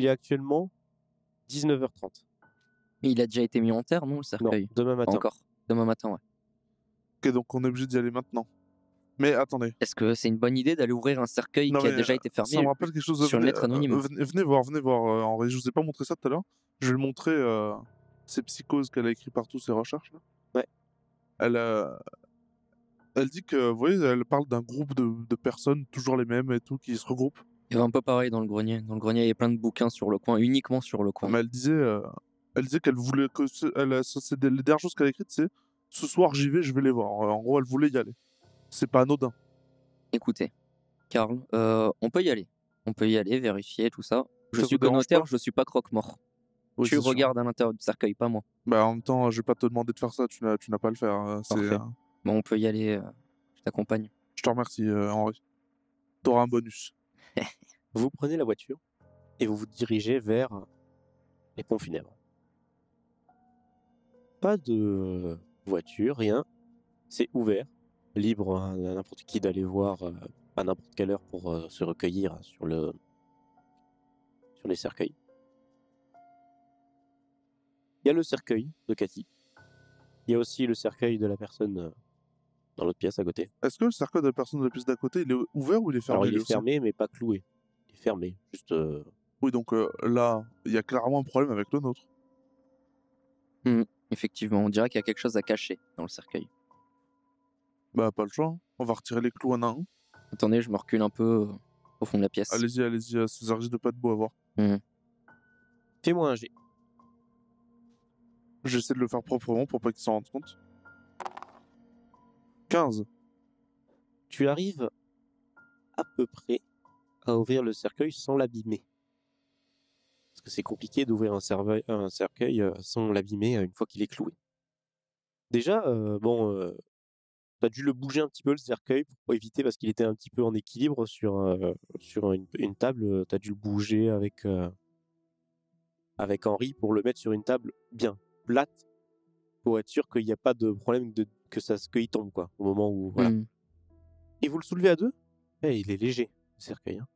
Il est actuellement 19h30. Mais il a déjà été mis en terre, non, le Non, cercueil? demain Pas matin. Encore. Demain matin, ouais. Ok, donc on est obligé d'y aller maintenant. Mais attendez, Est-ce que c'est une bonne idée d'aller ouvrir un cercueil Non, qui a déjà été fermé ça me rappelle quelque chose. sur une venez, lettre anonyme? euh, venez, venez voir, venez voir, euh, Henri. Je vous ai pas montré ça tout à l'heure. Je vais le montrer. euh, ces psychoses qu'elle a écrit partout, ses recherches. Là. Ouais. Elle, euh, elle dit que, vous voyez, elle parle d'un groupe de, de personnes, toujours les mêmes et tout, qui se regroupent. Il y avait un peu pareil dans le grenier. Dans le grenier, il y avait plein de bouquins sur le coin, uniquement sur le coin. Mais elle disait, euh, elle disait qu'elle voulait que, ce- elle, c'est des- les dernières choses qu'elle a écrites, c'est ce soir j'y vais, je vais les voir. Euh, En gros, elle voulait y aller. C'est pas anodin. Écoutez, Karl, euh, on peut y aller. On peut y aller, vérifier tout ça. Je Ça suis connotaire, je suis pas croque-mort. Oui, tu sûr. regardes à l'intérieur du cercueil, pas moi. Bah, en même temps, je vais pas te demander de faire ça. Tu n'as, tu n'as pas à le faire. euh, C'est, euh, Bon, on peut y aller. je t'accompagne. je te remercie, Henri. T'auras un bonus. Vous prenez la voiture et vous vous dirigez vers les pompes funèbres. Pas de voiture, rien. C'est ouvert, libre à n'importe qui d'aller voir euh, à n'importe quelle heure pour euh, se recueillir sur le sur les cercueils. Il y a le cercueil de Cathy. Il y a aussi le cercueil de la personne euh, dans l'autre pièce à côté. Est-ce que le cercueil de la personne de la pièce d'à côté, il est ouvert ou il est fermé Alors il est fermé mais pas cloué. Il est fermé, juste euh, Oui, donc euh, là, il y a clairement un problème avec le nôtre. Effectivement, on dirait qu'il y a quelque chose à cacher dans le cercueil. Bah, pas le choix. hein. On va retirer les clous un à un. Attendez, je me recule un peu euh, au fond de la pièce. Allez-y, allez-y, euh, ça risque de pas être beau à voir. fais-moi un jet. J'essaie de le faire proprement pour pas qu'ils s'en rendent compte. 15. tu arrives à peu près à ouvrir le cercueil sans l'abîmer. Parce que c'est compliqué d'ouvrir un, cercueil euh, sans l'abîmer euh, une fois qu'il est cloué. Déjà, euh, bon, t'as dû le bouger un petit peu le cercueil pour éviter parce qu'il était un petit peu en équilibre sur, une, table. T'as dû le bouger avec Henri pour le mettre sur une table bien plate pour être sûr qu'il n'y a pas de problème de, que ça qu'il tombe quoi au moment où voilà. Hmm. Et vous le soulevez à deux? Eh, il est léger, le cercueil. hein.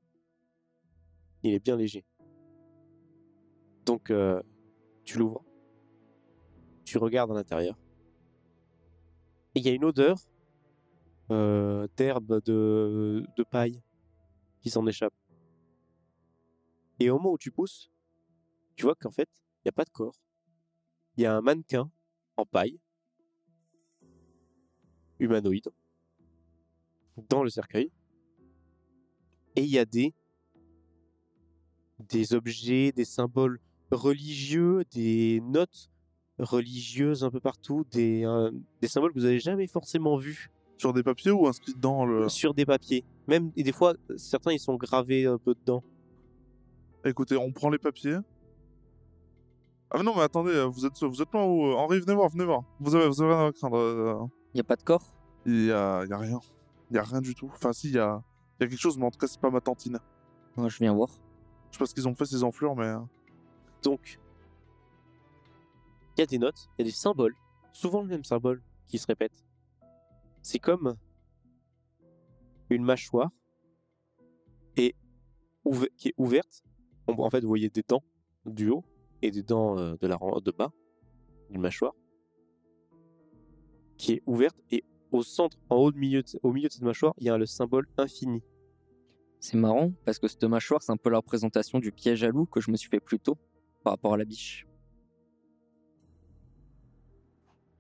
Il est bien léger. Donc, euh, tu l'ouvres. Tu regardes à l'intérieur. Et il y a une odeur euh, d'herbe, de, de paille qui s'en échappe. Et au moment où tu pousses, tu vois qu'en fait, il n'y a pas de corps. Il y a un mannequin en paille, humanoïde, dans le cercueil. Et il y a des des objets, des symboles religieux, des notes religieuses un peu partout, des, euh, des symboles que vous n'avez jamais forcément vus Sur des papiers ou inscrits dans le. sur des papiers. Même et des fois, certains ils sont gravés un peu dedans. Écoutez, on prend les papiers. Ah, mais non, mais attendez, euh, vous êtes, vous êtes loin où euh, Henri, venez voir, venez voir. Vous avez, vous avez rien à craindre. euh, Il n'y a pas de corps? Il y a, il y a rien. Il y a rien du tout. Enfin, si, il y a, il y a quelque chose, mais en tout cas, c'est pas ma tantine. Moi, Je viens voir. Je sais pas ce qu'ils ont fait, ces enflures, mais. euh, Donc, il y a des notes, il y a des symboles, souvent le même symbole qui se répète. C'est comme une mâchoire et qui est ouverte. On- En fait, vous voyez des dents du haut et des dents euh, de la de bas d'une mâchoire qui est ouverte et au centre, en haut, de milieu de- au milieu de cette mâchoire, il y a le symbole infini. C'est marrant parce que cette mâchoire, c'est un peu la représentation du piège à loup que je me suis fait plus tôt par rapport à la biche.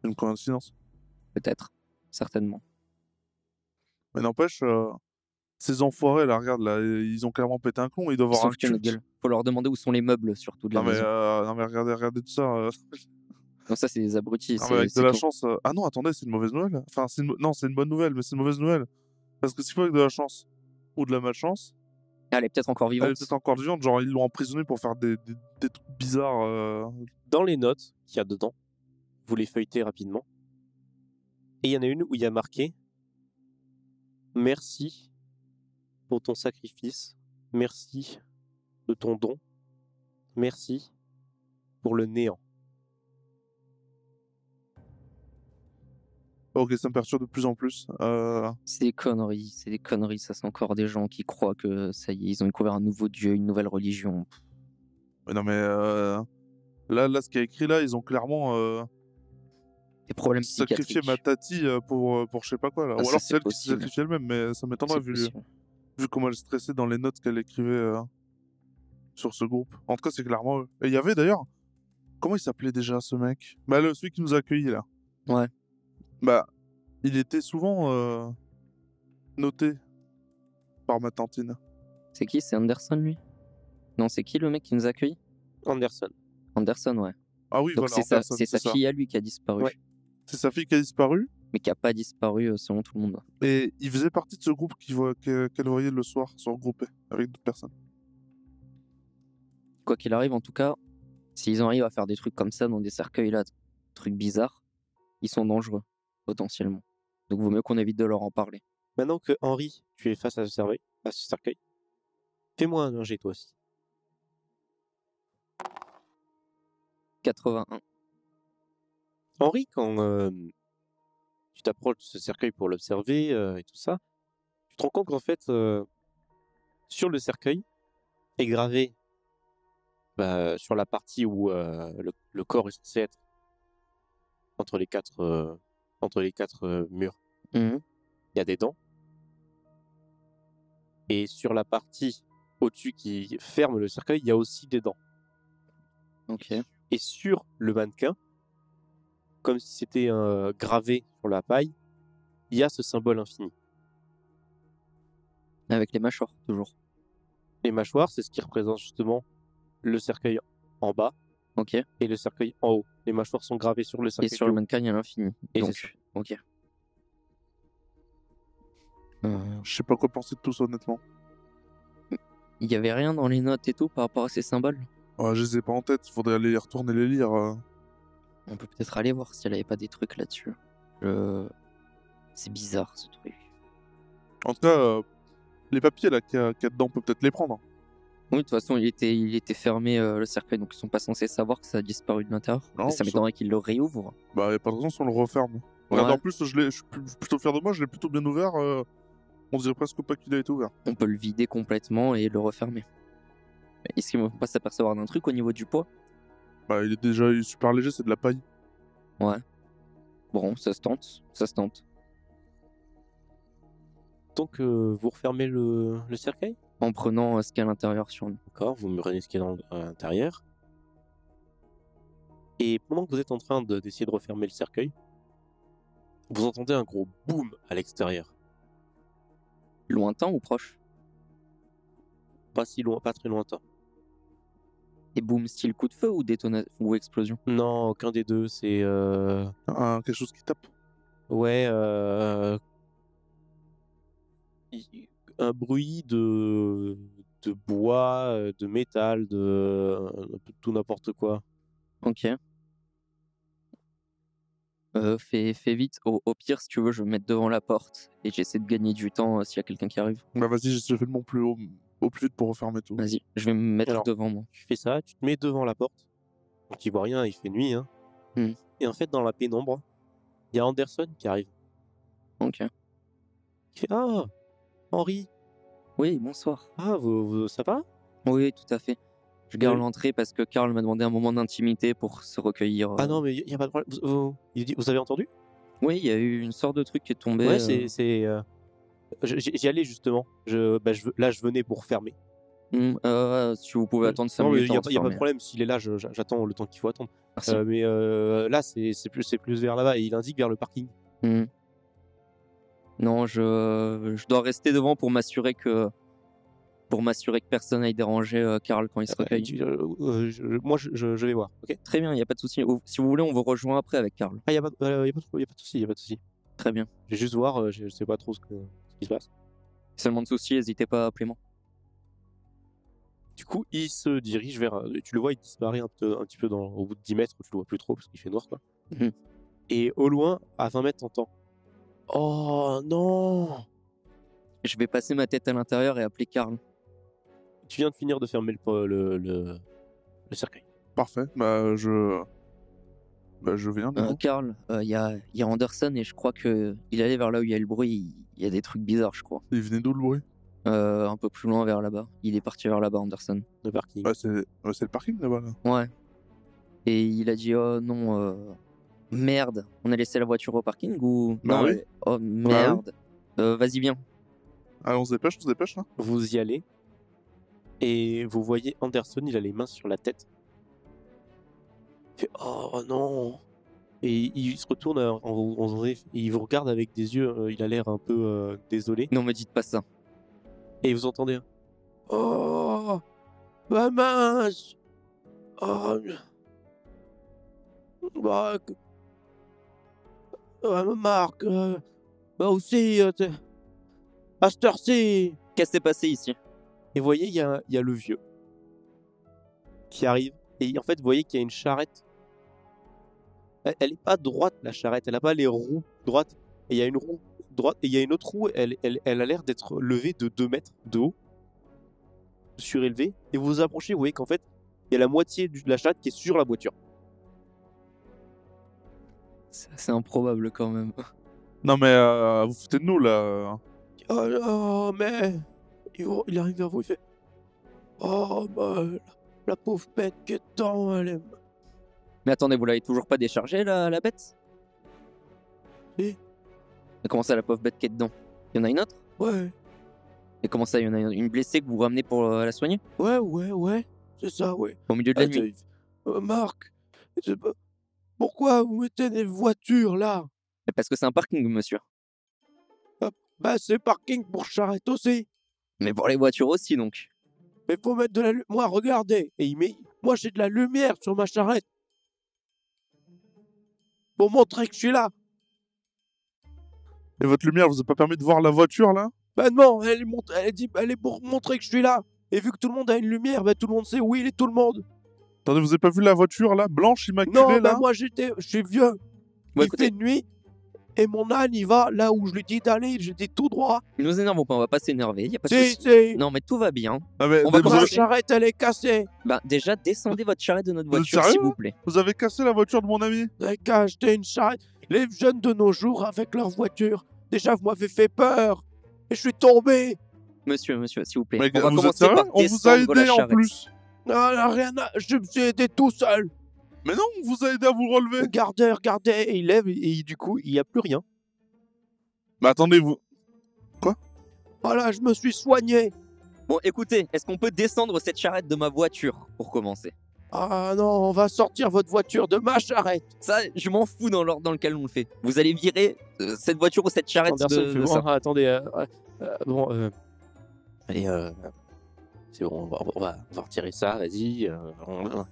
Une coïncidence? Peut-être. Certainement. Mais n'empêche, euh, ces enfoirés, là, regarde, là, ils ont clairement pété un con. Ils doivent avoir un culte. Faut leur demander où sont les meubles, surtout de la Non mais, euh, non mais regardez, regardez tout ça. euh. Non, ça, c'est des abrutis. Non, c'est- mais avec de la con. chance. euh, Ah non, attendez, c'est une mauvaise nouvelle. Enfin, c'est une... non, c'est une bonne nouvelle, mais c'est une mauvaise nouvelle. Parce que s'il faut avec de la chance ou de la malchance, Ah, Elle est peut-être encore elle vivante. est peut-être encore vivante. Genre, ils l'ont emprisonnée pour faire des, des, des trucs bizarres. euh. dans les notes qu'il y a dedans, vous les feuilletez rapidement. Et il y en a une où il y a marqué Merci pour ton sacrifice, merci de ton don, merci pour le néant. Ok, ça me perturbe de plus en plus. Euh, C'est des conneries, c'est des conneries. Ça, c'est encore des gens qui croient que ça y est, ils ont découvert un nouveau dieu, une nouvelle religion. Mais non, mais euh, là, là, ce qui est écrit là, ils ont clairement euh, Des problèmes sacrifié ma tati pour, pour je sais pas quoi là. Ah, Ou ça, alors c'est elle qui s'est sacrifiée elle-même, mais ça m'étonnerait vu, possible. vu comment elle stressait dans les notes qu'elle écrivait euh, sur ce groupe. En tout cas, c'est clairement eux. Et il y avait d'ailleurs. Comment il s'appelait déjà ce mec? Bah, le, celui qui nous a accueillis là. Ouais. Bah, il était souvent euh, noté par ma tantine. C'est qui? C'est Anderson, lui? Non, c'est qui le mec qui nous a accueillis? Anderson. Anderson, ouais. Ah oui, Donc voilà. c'est sa, c'est sa ça. fille à lui qui a disparu. Ouais. C'est sa fille qui a disparu? Mais qui a pas disparu euh, selon tout le monde. Et il faisait partie de ce groupe qui voit- que- qu'elle voyait le soir, se regrouper avec d'autres personnes. Quoi qu'il arrive, en tout cas, s'ils en arrivent à faire des trucs comme ça dans des cercueils là, trucs bizarres, ils sont dangereux, potentiellement. Donc vaut mieux qu'on évite de leur en parler. Maintenant que Henri, tu es face à ce, cercueil, à ce cercueil, fais-moi un jet toi aussi. 81. Henri, quand euh, tu t'approches de ce cercueil pour l'observer euh, et tout ça, tu te rends compte qu'en fait, euh, sur le cercueil est gravé bah, sur la partie où euh, le, le corps est censé être entre les quatre, euh, entre les quatre euh, murs. Mhm. il y a des dents. Et sur la partie au-dessus qui ferme le cercueil, il y a aussi des dents. Ok. Et sur le mannequin, comme si c'était euh, gravé sur la paille, il y a ce symbole infini. Avec les mâchoires, toujours. Les mâchoires, c'est ce qui représente justement le cercueil en bas Ok. et le cercueil en haut. Les mâchoires sont gravées sur le Et cercueil. sur du le haut. mannequin, il y a l'infini. Et Donc, c'est ça. ok. Euh, Je sais pas quoi penser de tout ça, honnêtement. Il y avait rien dans les notes et tout par rapport à ces symboles? Ouais, je les ai pas en tête, faudrait aller les retourner les lire. euh. On peut peut-être aller voir s'il n'y avait pas des trucs là-dessus. Je- C'est bizarre ce truc. En tout cas, euh, les papiers là qu'il y, a qu'il y a dedans, on peut peut-être les prendre. Oui, de toute façon, il était, il était fermé euh, le cercueil, donc ils sont pas censés savoir que ça a disparu de l'intérieur. Non, Et ça m'étonnerait qu'ils le réouvrent. Bah, y a pas de raison si on le referme. Regarde, Ouais. en plus, je, l'ai- je suis plutôt fier de moi, je l'ai plutôt bien ouvert. euh, on dirait presque pas qu'il a été ouvert. On peut le vider complètement et le refermer. Est-ce qu'ils vont pas s'apercevoir d'un truc au niveau du poids? Bah, il est déjà super léger, c'est de la paille. Bon, ça se tente, ça se tente. Donc euh, vous refermez le, le cercueil? En prenant euh, ce qu'il y a à l'intérieur sur nous. D'accord, vous murez ce qui est dans- à l'intérieur. Et pendant que vous êtes en train de- d'essayer de refermer le cercueil, vous entendez un gros boom à l'extérieur. Lointain ou proche? Pas si loin, pas très lointain. Et boum, style coup de feu ou détonation ou explosion? Non, aucun des deux. C'est euh, Un- quelque chose qui tape? ouais euh, y- un bruit de de bois, euh, de métal, de un peu tout n'importe quoi. Ok. Euh, fais, fais vite. Au, au pire, si tu veux, je vais me mettre devant la porte et j'essaie de gagner du temps euh, s'il y a quelqu'un qui arrive. Bah, vas-y, je fais de mon plus haut, au plus vite pour refermer tout. Vas-y, je vais me mettre Alors. devant moi. Tu fais ça, tu te mets devant la porte. Donc tu vois rien, il fait nuit. Hein. Hmm. Et en fait, dans la pénombre, il y a Anderson qui arrive. Ok. Il fait Ah, Henri, Oui, bonsoir. ah, vous, vous- ça va? Oui, tout à fait. Je garde Oui. l'entrée parce que Karl m'a demandé un moment d'intimité pour se recueillir. euh. Ah non, mais il n'y a pas de problème. Vous, vous- il dit- vous avez entendu? Oui, il y a eu une sorte de truc qui est tombé. Ouais, euh, c'est. c'est, euh, je- J'y j'y allais justement. Je, bah, je, là, je venais pour fermer. euh, si vous pouvez attendre 5 non, mais minutes. il n'y a, avant de pas- y a pas de fermer. problème. S'il est là, je- je- j'attends le temps qu'il faut attendre. Merci. Euh, mais euh, là, c'est c'est plus, c'est plus vers là-bas. Et il indique vers le parking. Hmm. Non, je, je dois rester devant pour m'assurer que pour m'assurer que personne n'aille déranger euh, Karl quand il se recueille. euh, euh, moi, je, je- je vais voir. Ok? Très bien, il n'y a pas de souci. Ou- Si vous voulez, on vous rejoint après avec Karl. Ah, il n'y a, pas de- euh, a pas de y a pas de souci. y a pas de souci. Très bien. Je vais juste voir. euh, je, je sais pas trop ce, que, ce qui se passe. Seulement de soucis, n'hésitez pas à appeler moi. Du coup, il se dirige vers. euh, Tu le vois, il disparaît un, peu, un petit peu dans, au bout de 10 mètres. Tu le vois plus trop parce qu'il fait noir, quoi. Mhm. Et au loin, à 20 mètres, t'entends. Oh non Je vais passer ma tête à l'intérieur et appeler Karl. Tu viens de finir de fermer le, le, le, le cercueil. Parfait. Bah, je. Bah, je viens. du Euh. Karl, il y, a, y a Anderson et je crois que il allait vers là où il y a le bruit. Il y a des trucs bizarres, je crois. Il venait d'où le bruit? Euh, un peu plus loin vers là-bas. Il est parti vers là-bas, Anderson. Le parking. Ouais, c'est ouais, c'est le parking là-bas. Là. Ouais. Et il a dit oh non, euh, merde, on a laissé la voiture au parking ou Bah non oui. elle- Oh merde. Euh, Vas-y viens. Allez, on se dépêche, on se dépêche là. Vous y allez et vous voyez Anderson, il a les mains sur la tête. Il fait Oh non Et il se retourne en, en- en vrai, et il vous regarde avec des yeux, euh, il a l'air un peu euh, désolé. Non me dites pas ça. Et vous entendez un Oh Bah mince Oh Bah Ah, Marc euh, Bah aussi euh, t'es- À cette heure-ci Qu'est-ce qui s'est passé ici? Et vous voyez, il y a, il y a le vieux qui arrive. Et en fait, vous voyez qu'il y a une charrette. Elle, elle est pas droite, la charrette. Elle a pas les roues droites. Et il y a une roue droite. Et il y a une autre roue. Elle, elle, elle a l'air d'être levée de 2 mètres de haut. Surélevée. Et vous vous approchez, vous voyez qu'en fait, il y a la moitié du- de la charrette qui est sur la voiture. C'est assez improbable quand même. Non, mais euh, vous foutez de nous là. Oh non, mais. Il, arrive vers vous, il fait. Oh, bah, la, la pauvre bête qui est dedans, elle est. Mais attendez, vous l'avez toujours pas déchargé la, la bête? Si. Mais comment ça la pauvre bête qui est dedans? Il y en a une autre? Ouais, Et comment ça il y en a une blessée que vous ramenez pour euh, la soigner? Ouais, ouais, ouais. C'est ça, ouais. Au milieu de la Ah, nuit euh, Marc, c'est pas- pourquoi vous mettez des voitures là? Mais Parce que c'est un parking monsieur. Bah c'est parking pour charrette aussi. Mais pour les voitures aussi donc. Mais faut mettre de la lumière. Moi regardez, et il met. Moi j'ai de la lumière sur ma charrette. Pour montrer que je suis là. Et votre lumière vous a pas permis de voir la voiture là? Bah non, elle est, mont- elle est dit, elle est pour montrer que je suis là. Et vu que tout le monde a une lumière, bah tout le monde sait où il est tout le monde. Attendez, vous avez pas vu la voiture là? Blanche, immaculée Non, là? bah moi j'étais, je suis vieux. Il écoutez, fait nuit. Et mon âne, il va là où je lui dis d'aller, j'étais tout droit. ne nous énervons pas, on va pas s'énerver, y a pas de Si, souci. si. Non mais tout va bien. Ah, mais On va vous, Ma avez, commencer. charrette, elle est cassée. Bah déjà descendez votre charrette de notre Vous êtes voiture sérieux, s'il vous plaît. vous avez cassé la voiture de mon ami? Avez qu'à acheter une charrette. Les jeunes de nos jours avec leur voiture. Déjà, vous m'avez fait peur. Et je suis tombé. Monsieur, monsieur, s'il vous plaît. Mais on va vous êtes commencer sérieux? par On vous a descendre la aidé en charrette. plus Non, là, rien à... Je me suis aidé tout seul. Mais non, on vous a aidé à vous relever Regardez, regardez. Et il lève et, et du coup, il n'y a plus rien. Mais attendez, vous. Voilà, je me suis soigné. Bon écoutez, est-ce qu'on peut descendre cette charrette de ma voiture pour commencer? Ah non, on va sortir votre voiture de ma charrette. Ça, je m'en fous dans l'ordre dans lequel on le fait. Vous allez virer euh, cette voiture ou cette charrette Anderson de, fait, de bon, ça. ah, attendez. euh, euh, euh, bon, euh, allez, euh, c'est bon, on va, on va, on va retirer ça, vas-y. euh, on-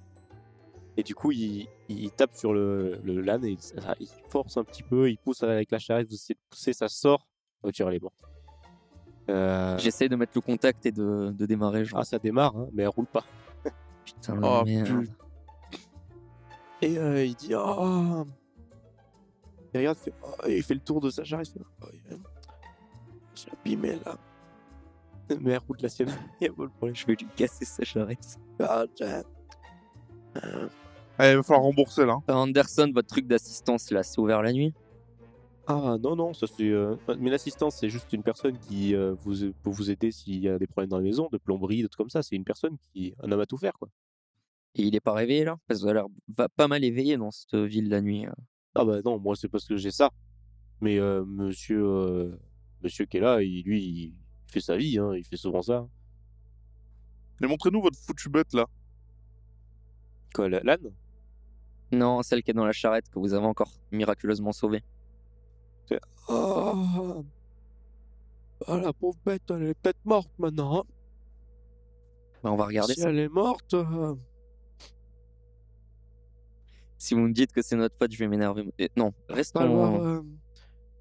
Et du coup, il, il tape sur le, le LAN et ça- il force un petit peu, il pousse avec la charrette, vous essayez de pousser, ça sort. Voiture, elle est morte. Euh, J'essaie de mettre le contact et de, de démarrer. Genre. ah, ça démarre, hein, mais elle roule pas. putain, la Oh, merde. putain. Et euh, il dit Oh Il regarde, il fait, Oh, il fait le tour de sa charrette. Il fait, oh, l'ai abîmé là. Mais la sienne. Il y a pas de problème. Je vais lui casser sa charrette. Ah, tiens. Euh, Eh, il va falloir rembourser là. Euh, Anderson, votre truc d'assistance là, c'est ouvert la nuit? Ah non, non, ça c'est. euh, Mais l'assistance, c'est juste une personne qui euh, vous, peut vous aider s'il y a des problèmes dans la maison, de plomberie, de trucs comme ça. C'est une personne qui. Un homme à tout faire, quoi. Et il est pas réveillé là? Parce qu'il a l'air va pas mal éveillé dans cette ville la nuit. euh. Ah bah non, moi c'est parce que j'ai ça. Mais euh, monsieur. euh, Monsieur qui est là, il, lui, il fait sa vie, hein, il fait souvent ça. Et montrez-nous votre foutu bête là. Quoi, la- l'âne Non, celle qui est dans la charrette que vous avez encore miraculeusement sauvée. Oh Ah, la pauvre bête, elle est peut-être morte maintenant. hein. Bah, on va regarder si ça. elle est morte. euh, Si vous me dites que c'est notre faute, je vais m'énerver. Eh, Non, restons. alors, euh,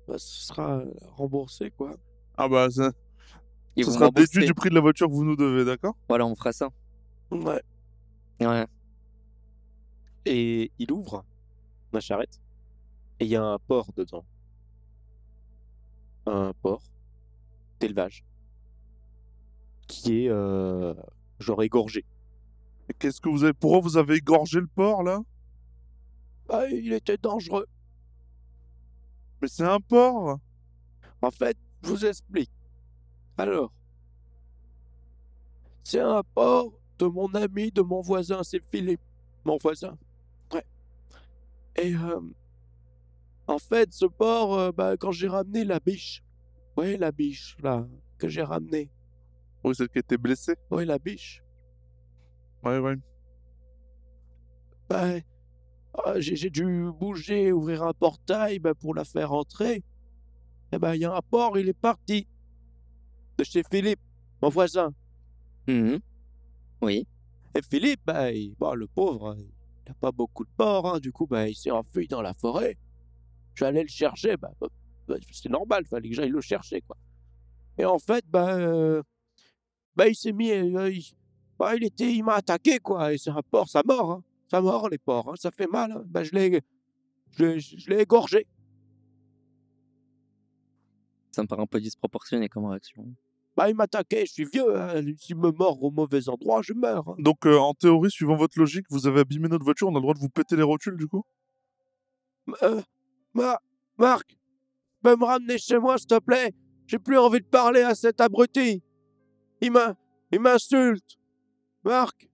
bah, ce sera euh, remboursé, quoi. Ah bah, ça, Et ça vous sera déduit du prix de la voiture que vous nous devez, d'accord? Voilà, on fera ça. Ouais. Ouais. Et il ouvre la charrette. Et il y a un porc dedans. Un porc d'élevage. Qui est, euh, genre, égorgé. Et Qu'est-ce que vous avez Pourquoi vous avez égorgé le porc là? Bah, il était dangereux. Mais c'est un porc En fait, je vous explique. Alors, C'est un porc de mon ami, de mon voisin, c'est Philippe, mon voisin. Ouais. Et euh, en fait, ce porc, euh, bah, quand j'ai ramené la biche, ouais, la biche, là, que j'ai ramenée, Oui, celle qui était blessée? ouais, la biche, Ouais, ouais. bah, ah, j'ai j'ai dû bouger, ouvrir un portail bah, pour la faire entrer. Et ben, il y a un porc, il est parti. De chez Philippe, mon voisin. Mhm. Oui. Et Philippe, bah, il- bah, le pauvre, il n'a pas beaucoup de porc, hein, du coup, bah, il s'est enfui dans la forêt. Je suis allé le chercher, bah, bah, bah, c'est normal, fallait que j'aille le chercher, quoi. Et en fait, bah, euh, bah il s'est mis, euh, il, bah, il était, il m'a attaqué, quoi, et c'est un porc, ça mord, hein, ça mord les porcs, hein, ça fait mal, hein. bah, je l'ai, je l'ai, je l'ai égorgé. Ça me paraît un peu disproportionné comme réaction. Bah, il m'a attaqué, je suis vieux, hein, s'il me mord au mauvais endroit, je meurs. hein. Donc, euh, en théorie, suivant votre logique, vous avez abîmé notre voiture, on a le droit de vous péter les rotules, du coup? Euh, Ma- Marc, peux me ramener chez moi, s'il te plaît? J'ai plus envie de parler à cet abruti. Il m'a, il m'insulte. Marc.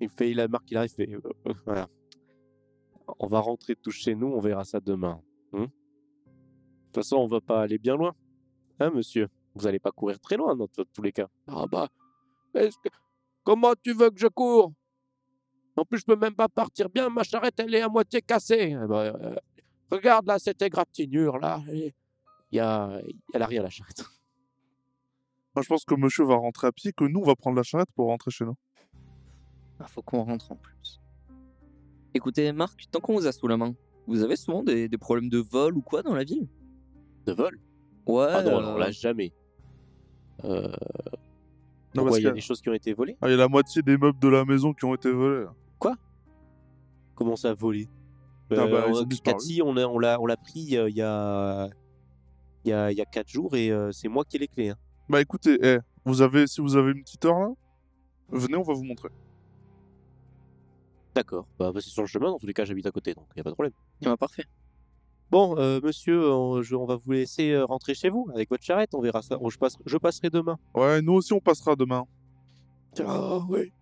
Il fait, il a Marc, il arrive, il fait, euh, euh, voilà. On va rentrer tous chez nous, on verra ça demain. hein. de toute façon, on va pas aller bien loin, hein, monsieur? Vous allez pas courir très loin dans tous les cas. Ah bah, est-ce que- comment tu veux que je cours? En plus, je peux même pas partir bien. Ma charrette, elle est à moitié cassée. Eh euh, Regarde là cette égratignure là. et Il y a, elle a rien la charrette. Moi, je pense que monsieur va rentrer à pied, que nous, on va prendre la charrette pour rentrer chez nous. Ah, faut qu'on rentre en plus. Écoutez, Marc, tant qu'on vous a sous la main, vous avez souvent des, des problèmes de vol ou quoi dans la ville? De vol? Ouais. Ah non, non, euh, là jamais. Euh, Non, pourquoi parce il y a que- des choses qui ont été volées? Ah, il y a la moitié des meubles de la maison qui ont été volés. là. Comment ça volé Ah bah, ils on- ont disparu. Cathy, on l'a, on l'a, on l'a pris euh, il y a, il y a, il y a quatre jours et euh, c'est moi qui ai les clés. hein. Bah écoutez, eh, vous avez, si vous avez une petite heure là, venez, on va vous montrer. D'accord. Bah, bah, c'est sur le chemin. Dans tous les cas, j'habite à côté, donc il y a pas de problème. ah, parfait. Bon, euh, monsieur, on, je- on va vous laisser euh, rentrer chez vous avec votre charrette. On verra ça. Je, passe, je passerai demain. Ouais, nous aussi on passera demain. Ah oui.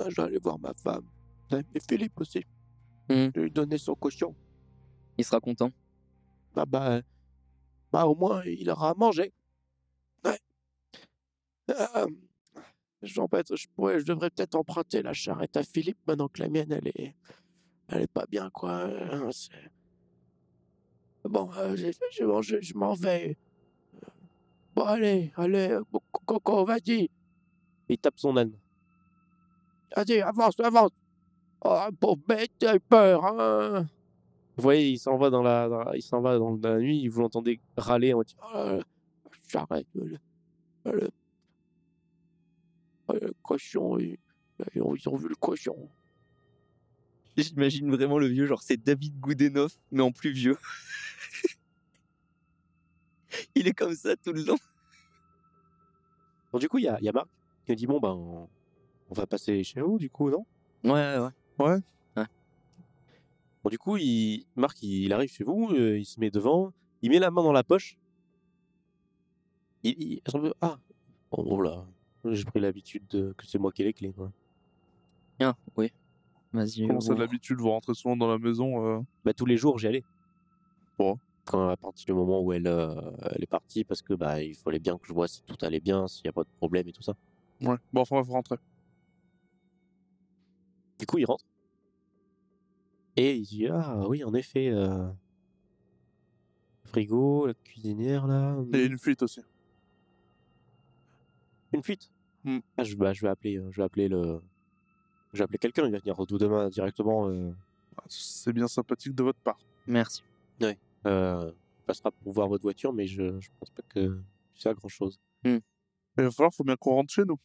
Ah, je vais aller voir ma femme. Et Philippe aussi. Hmm. Je vais lui donner son caution. Il sera content. Ah bah, bah au moins il aura à manger. Ouais. Euh, j'embête, je, pourrais, je devrais peut-être emprunter la charrette à Philippe maintenant que la mienne elle est, elle est pas bien quoi. hein, Bon, euh, j'ai- j'ai mangé, je m'en vais. Bon allez, allez, Co- Coco, vas-y. Il tape son âne. Vas-y, avance, avance. Oh, pauvre bête, t'as eu peur, hein. Vous voyez, il s'en va dans la, dans la- il s'en va dans la nuit. Vous l'entendez râler en mode, oh j'arrête. Le, le, le cochon, ils ont vu le cochon. J'imagine vraiment le vieux, genre c'est David Goudenoff, mais en plus vieux. Il est comme ça tout le long. Donc du coup, il y a, il y a Marc qui me dit bon ben, on, on va passer chez vous, du coup, non? Ouais, ouais. Bon, du coup, il, Marc, il, il arrive chez vous, euh, il se met devant, il met la main dans la poche. Il, il- ah, bon, oh là, j'ai pris l'habitude de- que c'est moi qui ai les clés, quoi. Ah, oui. Vas-y. Comment c'est ouvre. l'habitude, vous rentrez souvent dans la maison. euh, Bah, tous les jours, j'y allais. Bon. Quand, à partir du moment où elle, euh, elle est partie, parce que bah, il fallait bien que je vois si tout allait bien, s'il n'y a pas de problème et tout ça. Ouais. Bon, enfin, vous rentrez. Du coup, il rentre. Et il dit Ah oui, en effet, euh, frigo, la cuisinière là. Il y a une fuite aussi. Une fuite? Hmm. ah, je, bah, je vais appeler, euh, je vais appeler le. Je vais appeler quelqu'un, il va venir tout demain directement. Euh, Ah, C'est bien sympathique de votre part. Merci. euh, il passera pour voir votre voiture, mais je, je pense pas que c'est à grand chose. Mais il va falloir, faut bien qu'on rentre chez nous.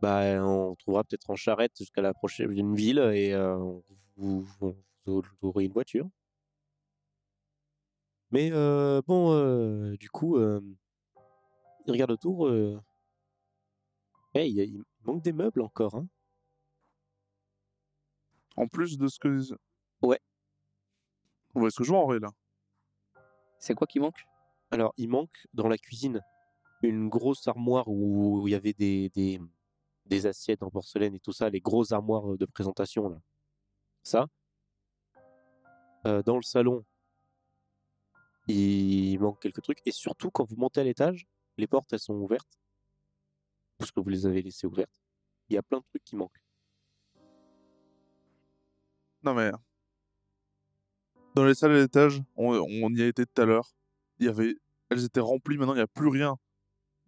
Bah, on trouvera peut-être en charrette jusqu'à la prochaine ville et euh, on vous, vous- vous aurez une voiture. Mais euh, bon, euh, du coup, euh, il regarde autour. Euh... il, y a- il manque des meubles encore. Hein. En plus de ce que. Ouais. Vous voyez ce que je vois en vrai là C'est quoi qui manque? Alors, il manque dans la cuisine une grosse armoire où il y avait des, des, des assiettes en porcelaine et tout ça, les grosses armoires de présentation là. Ça. Euh, dans le salon, il manque quelques trucs. Et surtout, quand vous montez à l'étage, les portes elles sont ouvertes. Parce que vous les avez laissées ouvertes. Il y a plein de trucs qui manquent. Non mais. Dans les salles à l'étage, on, on y a été tout à l'heure. Il y avait. Elles étaient remplies, maintenant il n'y a plus rien.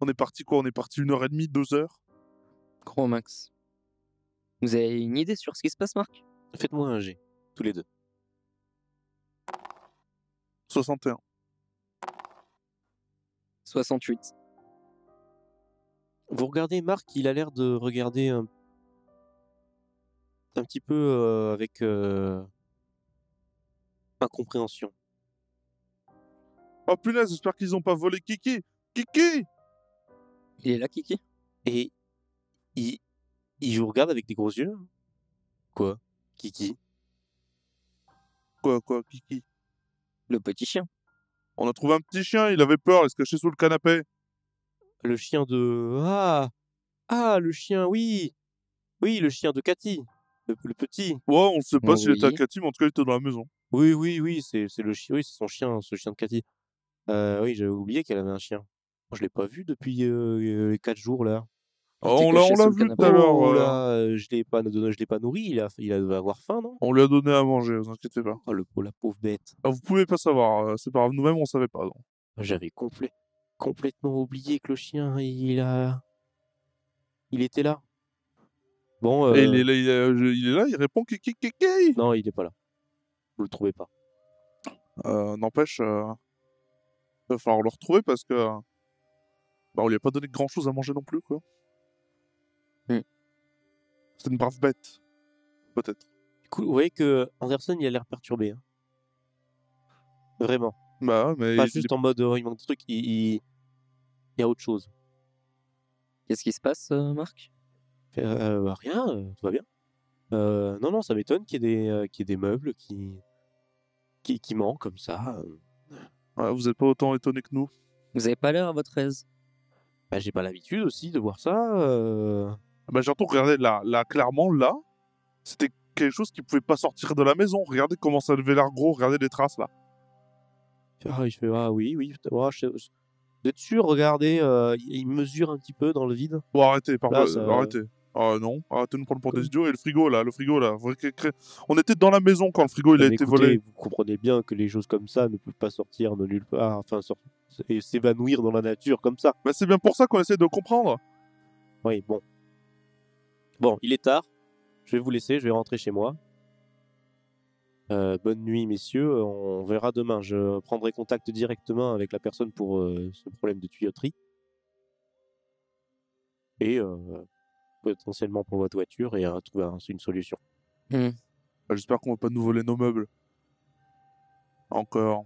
On est parti quoi? On est parti une heure et demie, deux heures? Gros Max. Vous avez une idée sur ce qui se passe, Marc? Faites-moi un G, tous les deux. 61. 68. Vous regardez Marc, il a l'air de regarder un, un petit peu euh, avec euh, incompréhension. Oh punaise, j'espère qu'ils ont pas volé Kiki Kiki Il est là, Kiki? Et il, il vous regarde avec des gros yeux. Quoi? Kiki? Quoi, quoi, Kiki? Le petit chien. On a trouvé un petit chien, il avait peur, il se cachait sous le canapé. Le chien de... Ah Ah, le chien, oui Oui, le chien de Cathy. Le, le petit. Ouais, on sait pas s'il était à Oui. Cathy, mais en tout cas, il était dans la maison. Oui, oui, oui, c'est c'est le chien, oui, c'est son chien, ce chien de Cathy. Euh, oui, j'avais oublié qu'elle avait un chien. Moi, je l'ai pas vu depuis euh, euh, les quatre jours là. Oh, on l'a on l'a vu tout à l'heure. Oh euh, euh, je l'ai pas, je l'ai pas nourri. Il a, il a dû avoir faim, non? On lui a donné à manger, vous inquiétez pas. Oh le, la pauvre bête. Ah, vous pouvez pas savoir, euh, c'est pas grave, nous-mêmes on savait pas. non. J'avais complè- complètement oublié que le chien, il a, il était là. Bon, Et euh, il est, là, il, est, je- il est là, il répond non, il est pas là. Vous le trouvez pas. Euh, N'empêche, euh, va falloir le retrouver parce que. euh, Bah, on lui a pas donné grand chose à manger non plus, quoi. Hmm. C'est une brave bête. Peut-être. Vous voyez que Anderson, il a l'air perturbé. hein. Vraiment. Bah, mais. Pas il- juste en mode, euh, il manque des trucs. Il, il... il y a autre chose. Qu'est-ce qui se passe, euh, Marc? Euh, bah, rien, euh, tout va bien. Euh, non, non, ça m'étonne qu'il y, ait des, euh, qu'il y ait des meubles qui, qui, qui manquent comme ça. Ouais, vous êtes pas autant étonné que nous. Vous avez pas l'air à votre aise. Bah, j'ai pas l'habitude aussi de voir ça. euh. Bah, surtout, regardez, là, là, clairement, là, c'était quelque chose qui pouvait pas sortir de la maison. Regardez comment ça devait l'air gros, regardez les traces, là. Ah, il fait, ah oui, oui. ouais, je- regardez, euh, il mesure un petit peu dans le vide. Bon, arrêtez, par Là, favor, ça- arrêtez. Ah non, arrêtez de nous prendre pour des idiots. Et le frigo, là, le frigo, là. On était dans la maison quand le frigo, il a Mais été écoutez, volé. Vous comprenez bien que les choses comme ça ne peuvent pas sortir de nulle part, enfin, sor- et s'évanouir dans la nature comme ça. Bah, c'est bien pour ça qu'on essaie de comprendre. Oui, bon. Bon, il est tard. Je vais vous laisser, je vais rentrer chez moi. Euh, bonne nuit, messieurs. On verra demain. Je prendrai contact directement avec la personne pour euh, ce problème de tuyauterie. Et euh, potentiellement pour votre voiture et à trouver un- une solution. Bah, J'espère qu'on va pas nous voler nos meubles. Encore.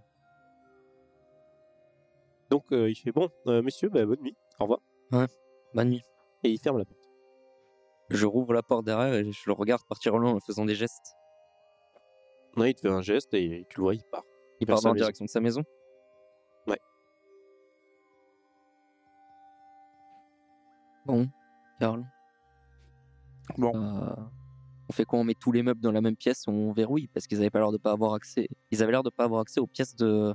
Donc euh, il fait bon, euh, messieurs, bah, bonne nuit. Au revoir. Bonne nuit. Et il ferme la porte. Je rouvre la porte derrière et je le regarde partir au loin en faisant des gestes. Ouais, il te fait un geste et tu le vois, il part. Il part dans la direction de sa maison? Ouais. Bon, Karl. Bon. euh, on fait quoi? On met tous les meubles dans la même pièce, on verrouille parce qu'ils avaient pas l'air de pas avoir accès. Ils avaient l'air de pas avoir accès aux pièces de,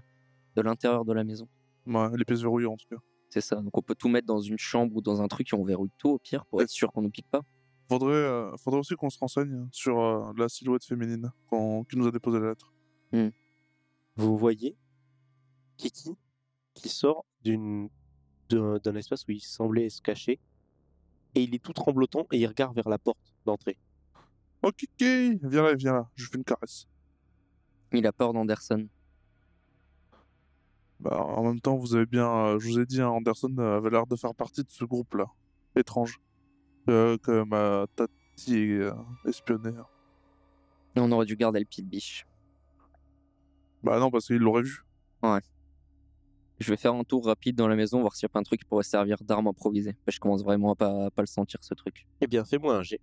de l'intérieur de la maison. Ouais, les pièces verrouillées, en tout cas. C'est ça. Donc on peut tout mettre dans une chambre ou dans un truc et on verrouille tout au pire pour être sûr qu'on nous pique pas. Faudrait, euh, faudrait aussi qu'on se renseigne sur euh, la silhouette féminine qu'on- qui nous a déposé la lettre. Vous voyez Kiki qui sort d'une d'un d'un espace où il semblait se cacher et il est tout tremblotant et il regarde vers la porte d'entrée. Oh, Kiki Viens là, viens là. Je lui fais une caresse. Il a peur d'Anderson. Bah, en même temps, vous avez bien. euh, je vous ai dit, hein, Anderson avait l'air de faire partie de ce groupe-là. Étrange. Euh, que ma tati euh. Et on aurait dû garder le pied de biche. Bah non, parce qu'il l'aurait vu. Je vais faire un tour rapide dans la maison, voir s'il n'y a pas un truc qui pourrait servir d'arme improvisée. Je commence vraiment à pas, à pas le sentir, ce truc. Eh bien, fais-moi un jet.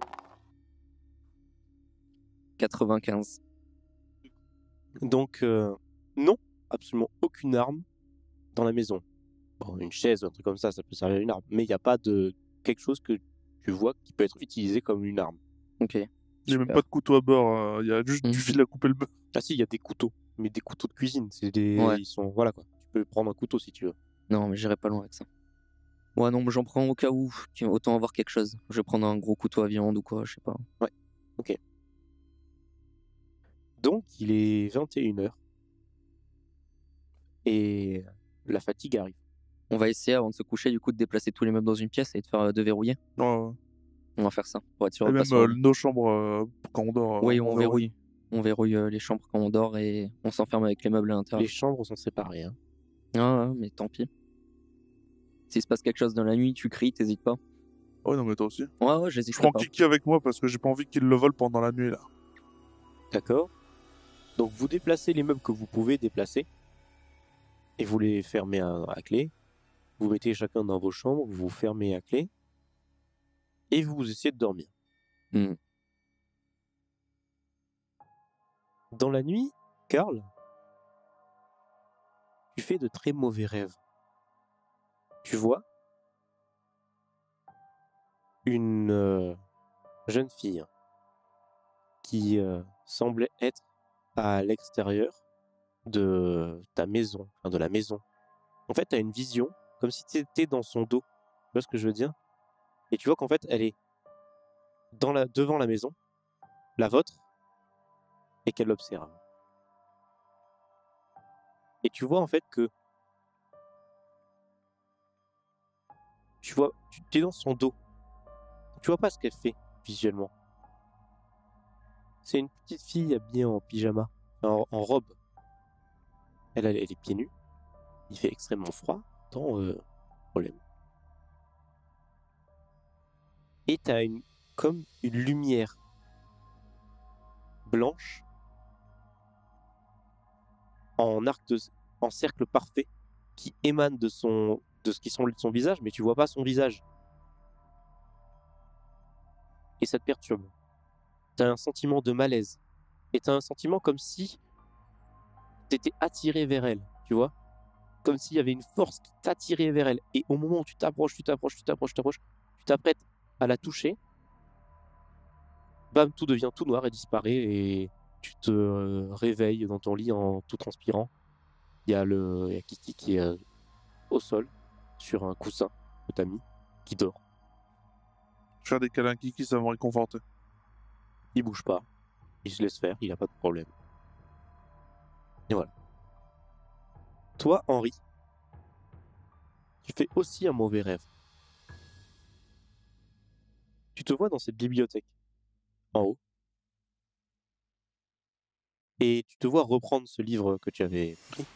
« 95. Donc, euh, non, absolument aucune arme dans la maison. Bon, une chaise, un truc comme ça, ça peut servir à une arme, mais il n'y a pas de quelque chose que tu vois qui peut être utilisé comme une arme. Ok. Il n'y a même pas de couteau à bord, euh, il y a juste du Mhm. fil à couper le bœuf. Ah si, il y a des couteaux, mais des couteaux de cuisine. C'est des, Ouais. ils sont, voilà quoi. Tu peux prendre un couteau si tu veux. Non, mais j'irai pas loin avec ça. Ouais, non, mais j'en prends au cas où. Tiens, Autant avoir quelque chose. Je vais prendre un gros couteau à viande ou quoi, je sais pas. Donc, il est 21h. Et la fatigue arrive. On va essayer avant de se coucher, du coup, de déplacer tous les meubles dans une pièce et de faire euh, de verrouiller. Ouais, ouais. On va faire ça pour être sûr Et de pas même euh, nos chambres euh, quand on dort. Oui, on verrouille. verrouille. On verrouille euh, les chambres quand on dort et on s'enferme avec les meubles à Les l'intérieur. chambres sont séparées. hein. Ah, ouais, mais tant pis. S'il se passe quelque chose dans la nuit, tu cries, t'hésites pas. Ouais, non, mais toi aussi. Ouais, ouais, j'hésite Je prends pas. Kiki avec moi parce que j'ai pas envie qu'il le vole pendant la nuit là. D'accord Donc, vous déplacez les meubles que vous pouvez déplacer. Et vous les fermez à, à clé. Vous mettez chacun dans vos chambres, vous vous fermez à clé. Et vous essayez de dormir. Hmm. Dans la nuit, Karl, tu fais de très mauvais rêves. Tu vois une euh, jeune fille qui euh, semblait être à l'extérieur de ta maison, enfin de la maison. En fait, tu as une vision, comme si tu étais dans son dos. Tu vois ce que je veux dire? Et tu vois qu'en fait, elle est dans la, devant la maison, la vôtre, et qu'elle l'observe. Et tu vois en fait que tu vois, tu es dans son dos. Tu vois pas ce qu'elle fait visuellement. C'est une petite fille habillée en pyjama, en, en robe. Elle les les pieds nus. Il fait extrêmement froid. Euh. Et t'as une comme une lumière blanche en arc de, cercle parfait qui émane de son de ce qui semble son visage, mais tu vois pas son visage. Et ça te perturbe. T'as un sentiment de malaise. Et t'as un sentiment comme si t'étais attiré vers elle, tu vois Comme s'il y avait une force qui t'attirait vers elle. Et au moment où tu t'approches, tu t'approches, tu t'approches, tu t'approches, tu t'apprêtes à la toucher, bam, tout devient tout noir et disparaît et tu te euh, réveilles dans ton lit en tout transpirant. Il y a le il y a Kiki qui est euh, au sol sur un coussin que t'as mis, qui dort. Je fais des câlins Kiki, ça me réconforter. Il bouge pas, il se laisse faire, il a pas de problème. Et voilà. Toi, Henri, tu fais aussi un mauvais rêve. Tu te vois dans cette bibliothèque, en haut, et tu te vois reprendre ce livre que tu avais pris.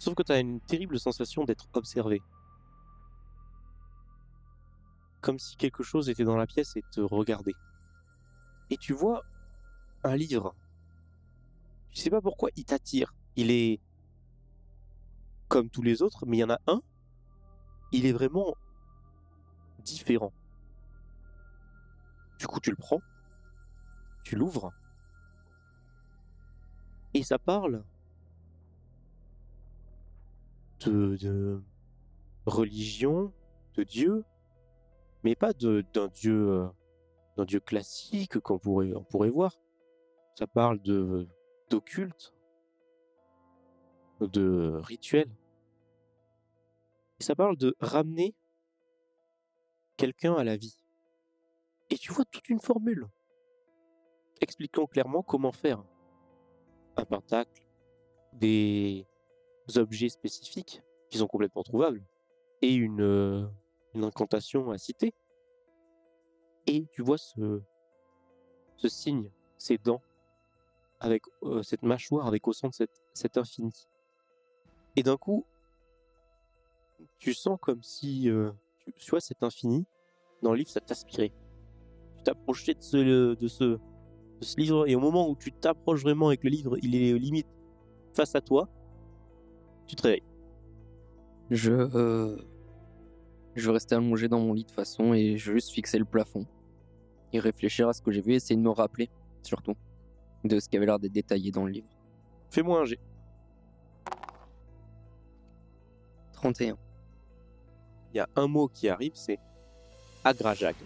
Sauf que tu as une terrible sensation d'être observé. Comme si quelque chose était dans la pièce et te regardait. Et tu vois un livre. Tu sais pas pourquoi il t'attire. Il est comme tous les autres, mais il y en a un. Il est vraiment différent. Du coup, tu le prends, tu l'ouvres, et ça parle de, religion, de Dieu, mais pas d'un Dieu, euh, d'un Dieu classique qu'on pourrait, on pourrait voir. Ça parle de d'occulte, de rituel. Ça parle de ramener quelqu'un à la vie. Et tu vois toute une formule expliquant clairement comment faire un pentacle, des objets spécifiques qui sont complètement trouvables, et une, euh, incantation à citer. Et tu vois ce, signe, ces dents, avec euh, cette mâchoire, avec au centre cet infini. Et d'un coup, tu sens comme si, euh, tu, tu vois, cet infini, dans le livre, ça t'aspirait. Tu t'approchais de ce, de, ce, de ce livre, et au moment où tu t'approches vraiment avec le livre, il est limite face à toi, tu te réveilles. Je, euh, je rester allongé dans mon lit de façon et je vais juste fixer le plafond. Et réfléchir à ce que j'ai vu essayer de me rappeler, surtout, de ce qui avait l'air d'être détaillé dans le livre. Fais-moi un jet. 31. Il y a un mot qui arrive, c'est Agrajag.